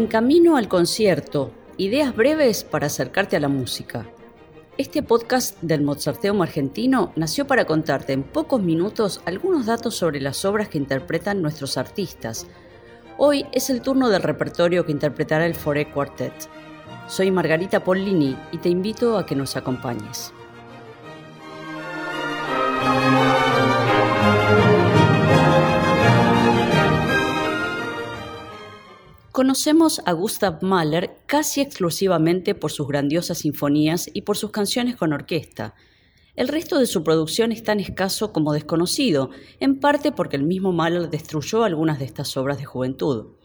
En camino al concierto, ideas breves para acercarte a la música. Este podcast del Mozarteum argentino nació para contarte en pocos minutos algunos datos sobre las obras que interpretan nuestros artistas. Hoy es el turno del repertorio que interpretará el Foré Quartet. Soy Margarita Pollini y te invito a que nos acompañes. Conocemos a Gustav Mahler casi exclusivamente por sus grandiosas sinfonías y por sus canciones con orquesta. El resto de su producción es tan escaso como desconocido, en parte porque el mismo Mahler destruyó algunas de estas obras de juventud.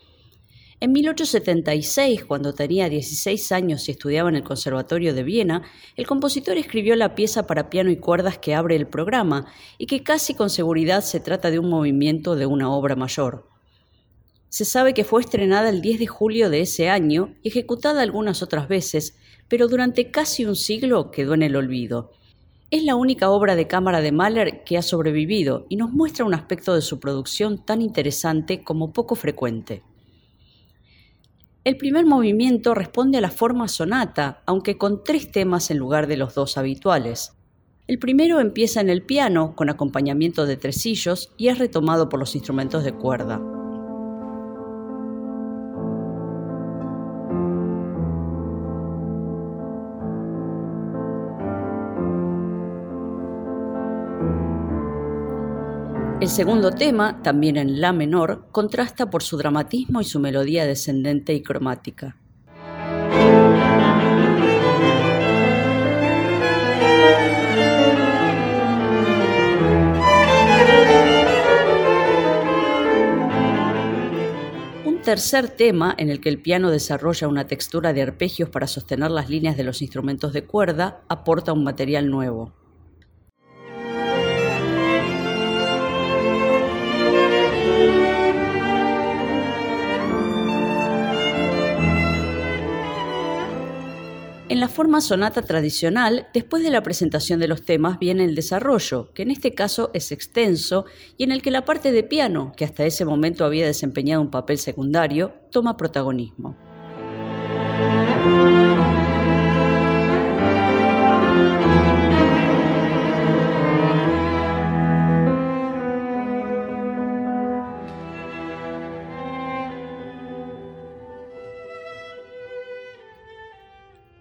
En 1876, cuando tenía 16 años y estudiaba en el Conservatorio de Viena, el compositor escribió la pieza para piano y cuerdas que abre el programa y que casi con seguridad se trata de un movimiento de una obra mayor. Se sabe que fue estrenada el 10 de julio de ese año y ejecutada algunas otras veces, pero durante casi un siglo quedó en el olvido. Es la única obra de cámara de Mahler que ha sobrevivido y nos muestra un aspecto de su producción tan interesante como poco frecuente. El primer movimiento responde a la forma sonata, aunque con tres temas en lugar de los dos habituales. El primero empieza en el piano, con acompañamiento de tresillos, y es retomado por los instrumentos de cuerda. El segundo tema, también en La menor, contrasta por su dramatismo y su melodía descendente y cromática. Un tercer tema, en el que el piano desarrolla una textura de arpegios para sostener las líneas de los instrumentos de cuerda, aporta un material nuevo. En la forma sonata tradicional, después de la presentación de los temas viene el desarrollo, que en este caso es extenso y en el que la parte de piano, que hasta ese momento había desempeñado un papel secundario, toma protagonismo.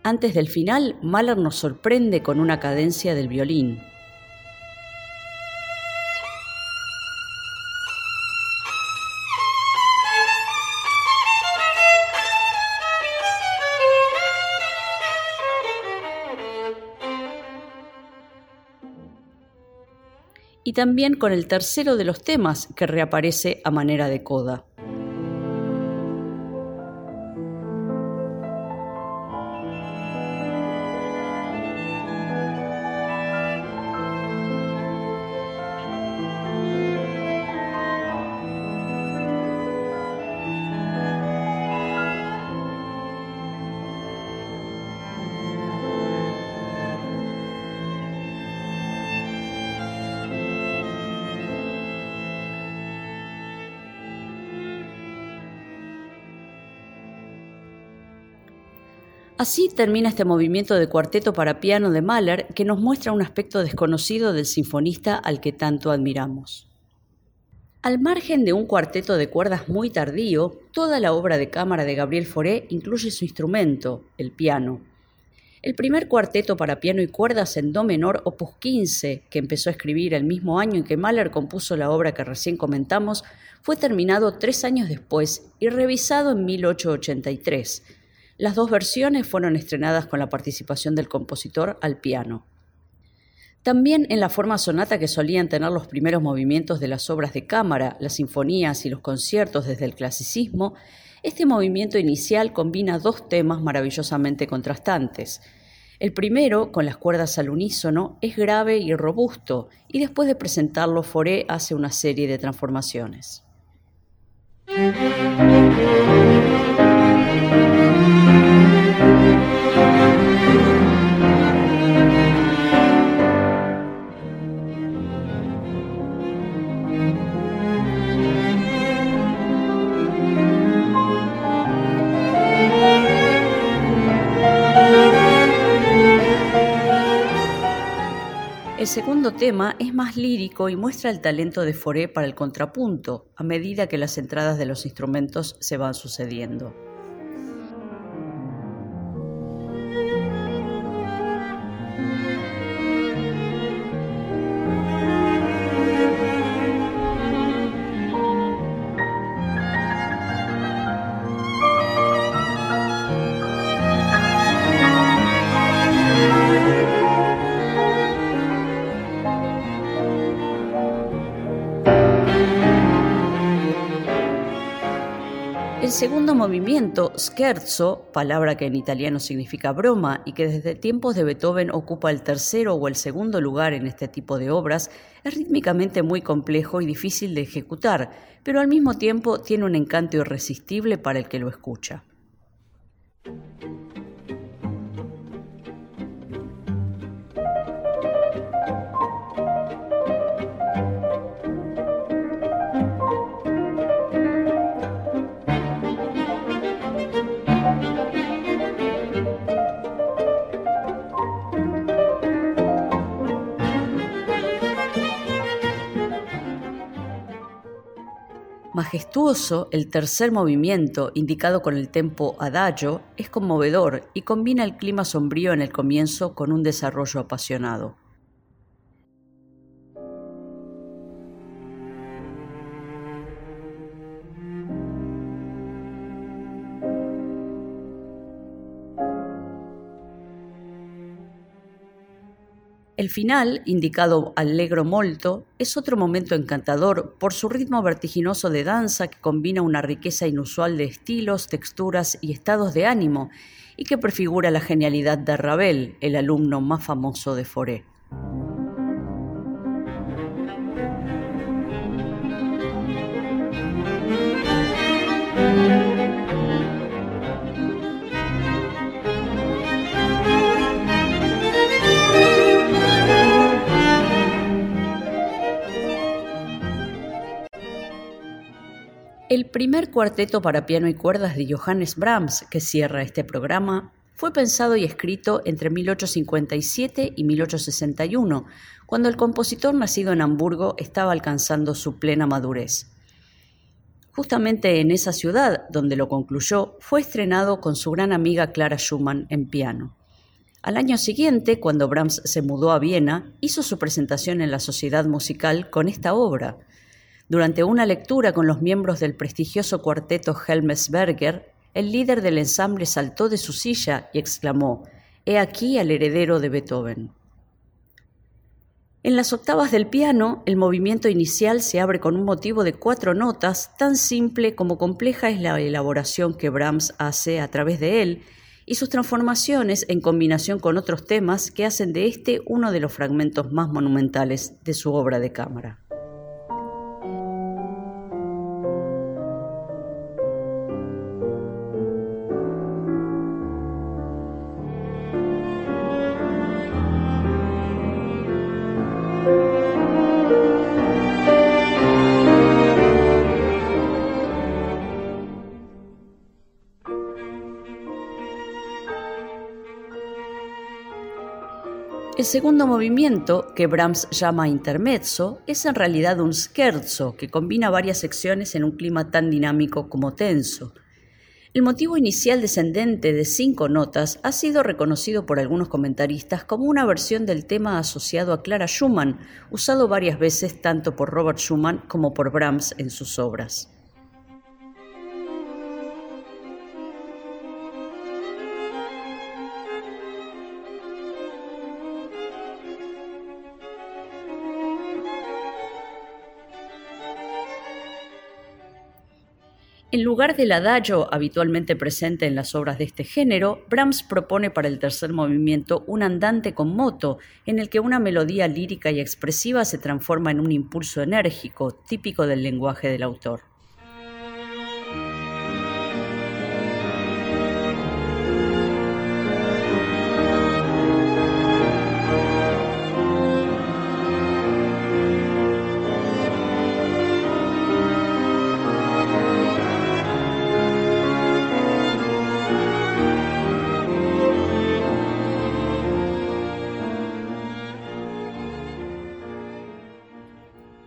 Antes del final, Mahler nos sorprende con una cadencia del violín. Y también con el tercero de los temas que reaparece a manera de coda. Así termina este movimiento de cuarteto para piano de Mahler que nos muestra un aspecto desconocido del sinfonista al que tanto admiramos. Al margen de un cuarteto de cuerdas muy tardío, toda la obra de cámara de Gabriel Fauré incluye su instrumento, el piano. El primer cuarteto para piano y cuerdas en do menor, opus 15, que empezó a escribir el mismo año en que Mahler compuso la obra que recién comentamos, fue terminado tres años después y revisado en 1883 las dos versiones fueron estrenadas con la participación del compositor al piano. También en la forma sonata que solían tener los primeros movimientos de las obras de cámara, las sinfonías y los conciertos desde el clasicismo, este movimiento inicial combina dos temas maravillosamente contrastantes. El primero, con las cuerdas al unísono, es grave y robusto, y después de presentarlo, Foré hace una serie de transformaciones. El segundo tema es más lírico y muestra el talento de Foré para el contrapunto, a medida que las entradas de los instrumentos se van sucediendo. Segundo movimiento, scherzo, palabra que en italiano significa broma y que desde tiempos de Beethoven ocupa el tercero o el segundo lugar en este tipo de obras, es rítmicamente muy complejo y difícil de ejecutar, pero al mismo tiempo tiene un encanto irresistible para el que lo escucha. Majestuoso, el tercer movimiento, indicado con el tempo adagio, es conmovedor y combina el clima sombrío en el comienzo con un desarrollo apasionado. El final, indicado allegro molto, es otro momento encantador por su ritmo vertiginoso de danza que combina una riqueza inusual de estilos, texturas y estados de ánimo y que prefigura la genialidad de Ravel, el alumno más famoso de Foré. El primer cuarteto para piano y cuerdas de Johannes Brahms, que cierra este programa, fue pensado y escrito entre 1857 y 1861, cuando el compositor nacido en Hamburgo estaba alcanzando su plena madurez. Justamente en esa ciudad, donde lo concluyó, fue estrenado con su gran amiga Clara Schumann en piano. Al año siguiente, cuando Brahms se mudó a Viena, hizo su presentación en la Sociedad Musical con esta obra, durante una lectura con los miembros del prestigioso cuarteto Helmesberger, el líder del ensamble saltó de su silla y exclamó, He aquí al heredero de Beethoven. En las octavas del piano, el movimiento inicial se abre con un motivo de cuatro notas, tan simple como compleja es la elaboración que Brahms hace a través de él y sus transformaciones en combinación con otros temas que hacen de este uno de los fragmentos más monumentales de su obra de cámara. El segundo movimiento, que Brahms llama intermezzo, es en realidad un scherzo que combina varias secciones en un clima tan dinámico como tenso. El motivo inicial descendente de cinco notas ha sido reconocido por algunos comentaristas como una versión del tema asociado a Clara Schumann, usado varias veces tanto por Robert Schumann como por Brahms en sus obras. En lugar del adagio habitualmente presente en las obras de este género, Brahms propone para el tercer movimiento un andante con moto, en el que una melodía lírica y expresiva se transforma en un impulso enérgico, típico del lenguaje del autor.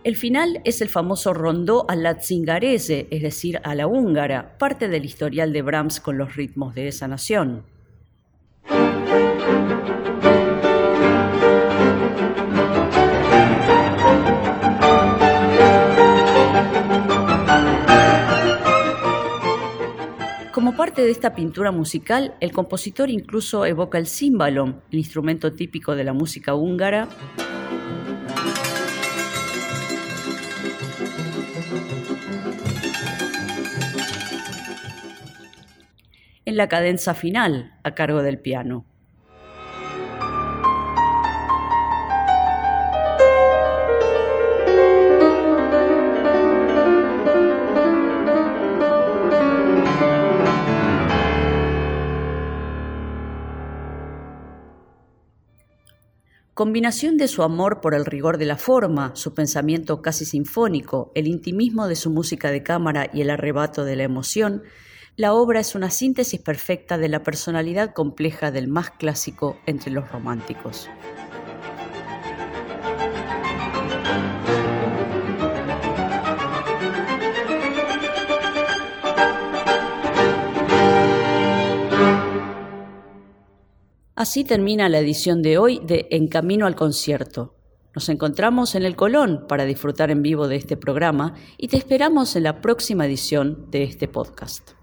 El final es el famoso rondó a la es decir, a la húngara, parte del historial de Brahms con los ritmos de esa nación. Como parte de esta pintura musical, el compositor incluso evoca el címbalo, el instrumento típico de la música húngara, en la cadenza final a cargo del piano. Combinación de su amor por el rigor de la forma, su pensamiento casi sinfónico, el intimismo de su música de cámara y el arrebato de la emoción, la obra es una síntesis perfecta de la personalidad compleja del más clásico entre los románticos. Así termina la edición de hoy de En Camino al Concierto. Nos encontramos en el Colón para disfrutar en vivo de este programa y te esperamos en la próxima edición de este podcast.